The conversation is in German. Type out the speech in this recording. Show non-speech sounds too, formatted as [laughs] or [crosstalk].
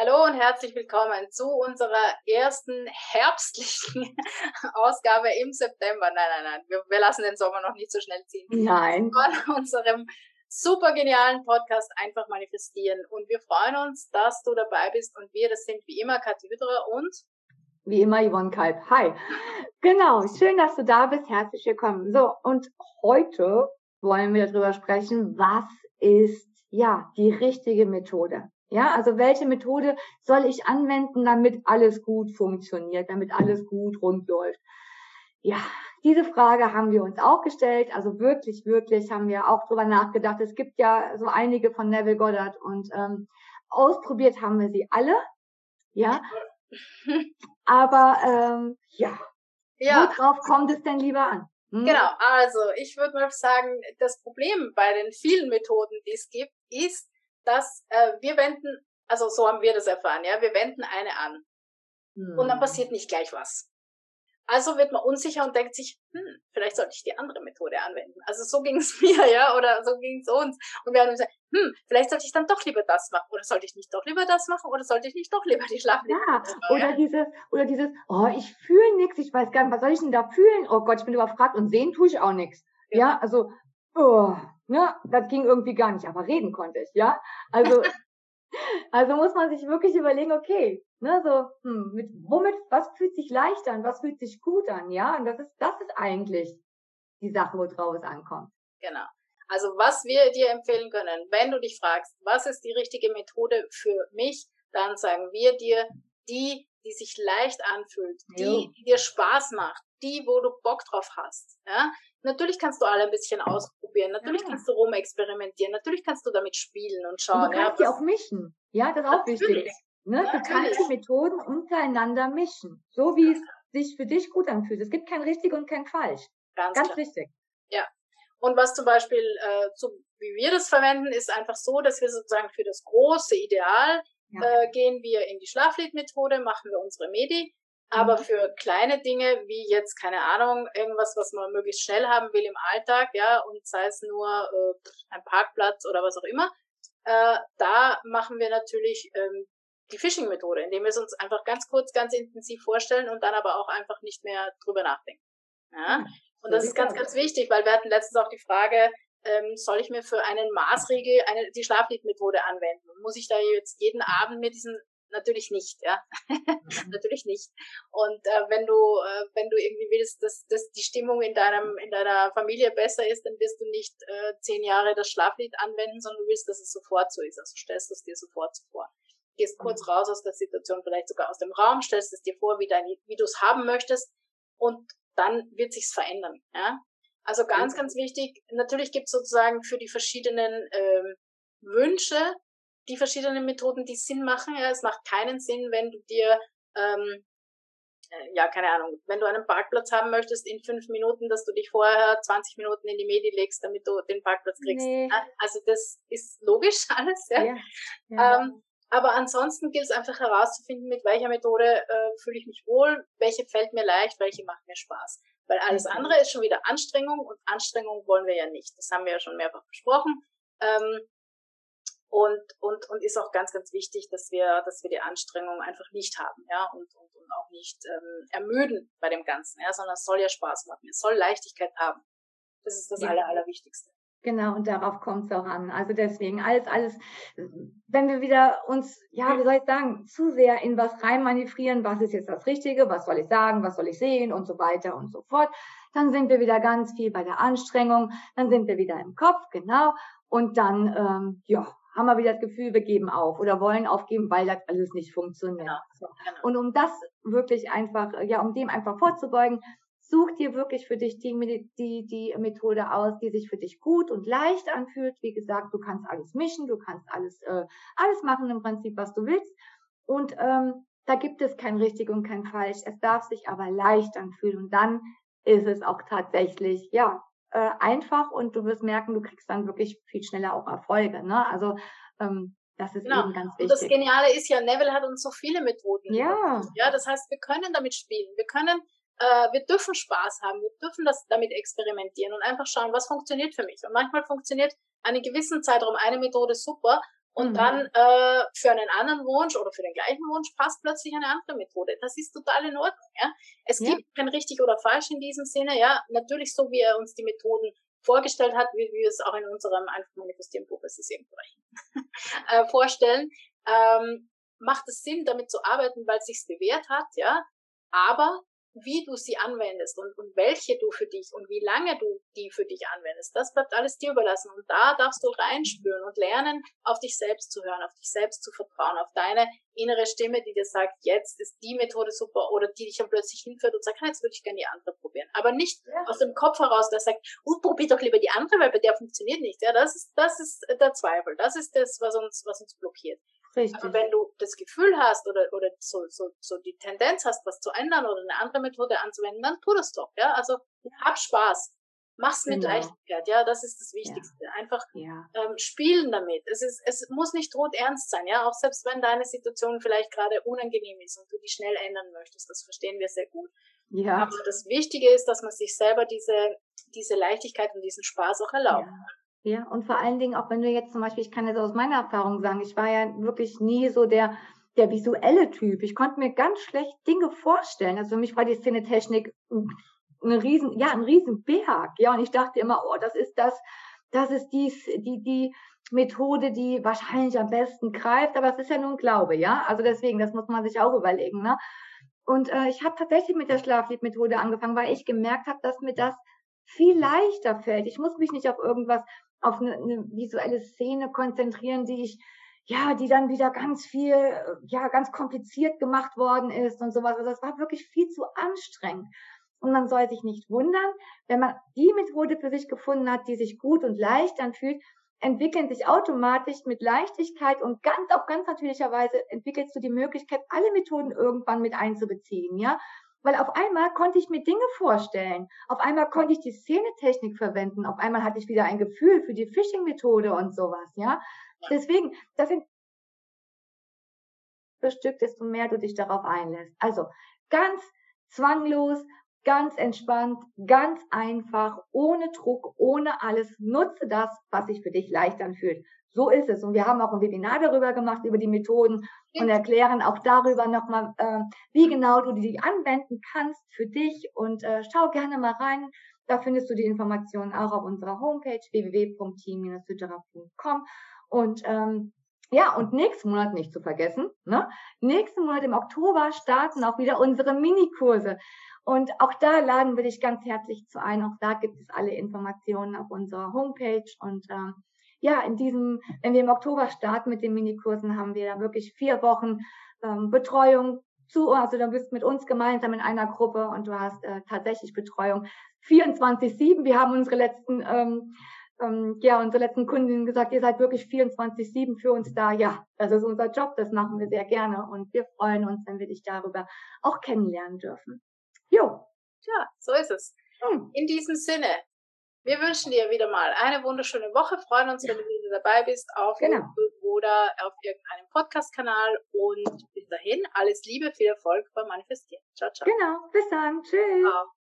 Hallo und herzlich willkommen zu unserer ersten herbstlichen [laughs] Ausgabe im September. Nein, nein, nein, wir, wir, lassen den Sommer noch nicht so schnell ziehen. Nein. Von unserem super genialen Podcast einfach manifestieren. Und wir freuen uns, dass du dabei bist. Und wir, das sind wie immer Kathi Hüderer und wie immer Yvonne Kalb. Hi. Genau, schön, dass du da bist. Herzlich willkommen. So, und heute wollen wir darüber sprechen, was ist ja die richtige Methode. Ja, also welche Methode soll ich anwenden, damit alles gut funktioniert, damit alles gut rund läuft? Ja, diese Frage haben wir uns auch gestellt. Also wirklich, wirklich haben wir auch drüber nachgedacht. Es gibt ja so einige von Neville Goddard und ähm, ausprobiert haben wir sie alle. Ja, [laughs] aber ähm, ja. ja, worauf kommt es denn lieber an? Hm? Genau, also ich würde mal sagen, das Problem bei den vielen Methoden, die es gibt, ist, dass äh, wir wenden, also so haben wir das erfahren, ja, wir wenden eine an. Hm. Und dann hm. passiert nicht gleich was. Also wird man unsicher und denkt sich, hm, vielleicht sollte ich die andere Methode anwenden. Also so ging es [laughs] mir, ja, oder so ging es uns. Und wir haben gesagt, hm, vielleicht sollte ich dann doch lieber das machen. Oder sollte ich nicht doch lieber das machen? Oder sollte ich nicht doch lieber die Schlafliebe Ja, oder ja? dieses, oder dieses, oh, ich fühle nichts, ich weiß gar nicht, was soll ich denn da fühlen? Oh Gott, ich bin überfragt und sehen tue ich auch nichts. Ja. ja, also, oh, ne, das ging irgendwie gar nicht, aber reden konnte ich, ja. Also, [laughs] also muss man sich wirklich überlegen, okay, ne, so, hm, mit, womit, was fühlt sich leicht an, was fühlt sich gut an, ja, und das ist, das ist eigentlich die Sache, worauf es ankommt. Genau. Also was wir dir empfehlen können, wenn du dich fragst, was ist die richtige Methode für mich, dann sagen wir dir die, die sich leicht anfühlt, die, die dir Spaß macht, die, wo du Bock drauf hast. Ja? Natürlich kannst du alle ein bisschen ausprobieren, natürlich ja. kannst du rumexperimentieren, natürlich kannst du damit spielen und schauen. Und du kannst ja, die auch mischen. Ja, das ist auch wichtig. Ne? Du kannst die Methoden untereinander mischen, so wie es sich für dich gut anfühlt. Es gibt kein richtig und kein falsch. Ganz, Ganz richtig. Ja. Und was zum Beispiel, äh, so wie wir das verwenden, ist einfach so, dass wir sozusagen für das große Ideal ja. äh, gehen wir in die Schlafliedmethode, machen wir unsere Medi aber mhm. für kleine Dinge, wie jetzt, keine Ahnung, irgendwas, was man möglichst schnell haben will im Alltag, ja, und sei es nur äh, ein Parkplatz oder was auch immer, äh, da machen wir natürlich ähm, die Phishing-Methode, indem wir es uns einfach ganz kurz, ganz intensiv vorstellen und dann aber auch einfach nicht mehr drüber nachdenken. Ja? Mhm. Und das ist ganz, ganz wichtig, weil wir hatten letztens auch die Frage, ähm, soll ich mir für einen Maßregel eine, die Schlafliedmethode anwenden? Muss ich da jetzt jeden Abend mir diesen natürlich nicht, ja. [laughs] Mhm. natürlich nicht. Und äh, wenn du, äh, wenn du irgendwie willst, dass, dass die Stimmung in deinem, in deiner Familie besser ist, dann wirst du nicht äh, zehn Jahre das Schlaflied anwenden, sondern du willst, dass es sofort so ist. Also stellst du es dir sofort so vor. Gehst kurz mhm. raus aus der Situation, vielleicht sogar aus dem Raum, stellst es dir vor, wie, dein, wie du es haben möchtest und dann wird sich's verändern. Ja? Also ganz, ganz wichtig, natürlich gibt es sozusagen für die verschiedenen ähm, Wünsche die verschiedenen Methoden, die Sinn machen. Ja, es macht keinen Sinn, wenn du dir, ähm, äh, ja, keine Ahnung, wenn du einen Parkplatz haben möchtest in fünf Minuten, dass du dich vorher 20 Minuten in die Medi legst, damit du den Parkplatz kriegst. Nee. Also das ist logisch [laughs] alles, ja. ja, ja. Ähm, aber ansonsten gilt es einfach herauszufinden, mit welcher Methode äh, fühle ich mich wohl, welche fällt mir leicht, welche macht mir Spaß. Weil alles andere ist schon wieder Anstrengung und Anstrengung wollen wir ja nicht. Das haben wir ja schon mehrfach besprochen. Ähm, und, und, und ist auch ganz, ganz wichtig, dass wir, dass wir die Anstrengung einfach nicht haben, ja, und, und, und auch nicht ähm, ermüden bei dem Ganzen, ja, sondern es soll ja Spaß machen, es soll Leichtigkeit haben. Das ist das ja. Aller, Allerwichtigste. Genau, und darauf kommt es auch an. Also deswegen alles, alles, wenn wir wieder uns, ja, wie soll ich sagen, zu sehr in was reinmanövrieren, was ist jetzt das Richtige, was soll ich sagen, was soll ich sehen und so weiter und so fort, dann sind wir wieder ganz viel bei der Anstrengung, dann sind wir wieder im Kopf, genau, und dann, ähm, ja, haben wir wieder das Gefühl, wir geben auf oder wollen aufgeben, weil das alles nicht funktioniert. Genau, genau. Und um das wirklich einfach, ja, um dem einfach vorzubeugen, such dir wirklich für dich die, die, die Methode aus, die sich für dich gut und leicht anfühlt. Wie gesagt, du kannst alles mischen, du kannst alles, äh, alles machen im Prinzip, was du willst. Und ähm, da gibt es kein richtig und kein falsch. Es darf sich aber leicht anfühlen. Und dann ist es auch tatsächlich, ja, äh, einfach und du wirst merken, du kriegst dann wirklich viel schneller auch Erfolge. Ne? Also ähm, das ist genau. eben ganz wichtig. Und das Geniale ist ja, Neville hat uns so viele Methoden. Ja. Ja, das heißt, wir können damit spielen. Wir können, äh, wir dürfen Spaß haben. Wir dürfen das damit experimentieren und einfach schauen, was funktioniert für mich. Und manchmal funktioniert einen gewissen Zeitraum eine Methode super Und mhm. dann äh, für einen anderen Wunsch oder für den gleichen Wunsch passt plötzlich eine andere Methode. Das ist total in Ordnung. Ja? Es ja. gibt kein richtig oder falsch in diesem Sinne. Ja, natürlich so, wie er uns die Methoden vorgestellt hat, wie wir es auch in unserem einfach manifestieren Buch, es ist irgendwo [laughs] äh, vorstellen, ähm, macht es Sinn, damit zu arbeiten, weil es sich bewährt hat, ja. Aber wie du sie anwendest und, und welche du für dich und wie lange du die für dich anwendest, das bleibt alles dir überlassen. Und da darfst du reinspüren und lernen, auf dich selbst zu hören, auf dich selbst zu vertrauen, auf deine innere Stimme, die dir sagt, jetzt ist die Methode super oder die dich dann plötzlich hinführt und sagt, jetzt würde ich gerne die andere probieren. Aber nicht ja. aus dem Kopf heraus, der sagt, oh, probier doch lieber die andere, weil bei der funktioniert nicht. Ja, das ist, das ist der Zweifel. Das ist das, was uns, was uns blockiert. Richtig. Aber wenn du das Gefühl hast oder, oder so, so, so die Tendenz hast, was zu ändern oder eine andere Methode anzuwenden, dann tu das doch, ja. Also hab Spaß. Mach's mit genau. Leichtigkeit, ja, das ist das Wichtigste. Ja. Einfach ja. Ähm, spielen damit. Es ist, es muss nicht tot ernst sein, ja, auch selbst wenn deine Situation vielleicht gerade unangenehm ist und du die schnell ändern möchtest, das verstehen wir sehr gut. Ja. Aber das Wichtige ist, dass man sich selber diese, diese Leichtigkeit und diesen Spaß auch erlaubt. Ja. Ja, und vor allen Dingen auch wenn du jetzt zum Beispiel, ich kann das aus meiner Erfahrung sagen, ich war ja wirklich nie so der, der visuelle Typ. Ich konnte mir ganz schlecht Dinge vorstellen. Also für mich war die Szenetechnik ein riesen, ja, ein riesen Berg. Ja, und ich dachte immer, oh, das ist das, das ist dies, die, die Methode, die wahrscheinlich am besten greift. Aber es ist ja nur ein Glaube, ja. Also deswegen, das muss man sich auch überlegen, ne? Und äh, ich habe tatsächlich mit der Schlafliedmethode angefangen, weil ich gemerkt habe, dass mir das viel leichter fällt. Ich muss mich nicht auf irgendwas auf eine, eine visuelle Szene konzentrieren, die ich ja, die dann wieder ganz viel, ja, ganz kompliziert gemacht worden ist und sowas. Also das war wirklich viel zu anstrengend. Und man soll sich nicht wundern, wenn man die Methode für sich gefunden hat, die sich gut und leicht anfühlt, entwickeln sich automatisch mit Leichtigkeit und ganz, auf ganz natürlicher Weise entwickelst du die Möglichkeit, alle Methoden irgendwann mit einzubeziehen, ja. Weil auf einmal konnte ich mir Dinge vorstellen. Auf einmal konnte ich die Szenetechnik verwenden. Auf einmal hatte ich wieder ein Gefühl für die Phishing-Methode und sowas, ja. Deswegen, das sind Stück, desto mehr du dich darauf einlässt. Also ganz zwanglos, ganz entspannt, ganz einfach, ohne Druck, ohne alles. Nutze das, was sich für dich leicht anfühlt. So ist es. Und wir haben auch ein Webinar darüber gemacht, über die Methoden und erklären auch darüber nochmal, äh, wie genau du die anwenden kannst für dich. Und äh, schau gerne mal rein. Da findest du die Informationen auch auf unserer Homepage www.team-hütterer.com. Und ähm, ja, und nächsten Monat nicht zu vergessen, ne? nächsten Monat im Oktober starten auch wieder unsere Minikurse. Und auch da laden wir dich ganz herzlich zu ein. Auch da gibt es alle Informationen auf unserer Homepage. Und ähm, ja, in diesem, wenn wir im Oktober starten mit den Minikursen, haben wir da wirklich vier Wochen ähm, Betreuung zu, also du bist mit uns gemeinsam in einer Gruppe und du hast äh, tatsächlich Betreuung 24-7. Wir haben unsere letzten, ähm, ähm, ja, unsere letzten Kundinnen gesagt, ihr seid wirklich 24-7 für uns da. Ja, das ist unser Job, das machen wir sehr gerne und wir freuen uns, wenn wir dich darüber auch kennenlernen dürfen. Jo. Tja, so ist es. Hm. In diesem Sinne, wir wünschen dir wieder mal eine wunderschöne Woche, freuen uns, wenn du wieder dabei bist auf genau. YouTube oder auf irgendeinem Podcast-Kanal und bis dahin alles Liebe, viel Erfolg beim Manifestieren. Ciao, ciao. Genau, bis dann. Tschüss. Ciao.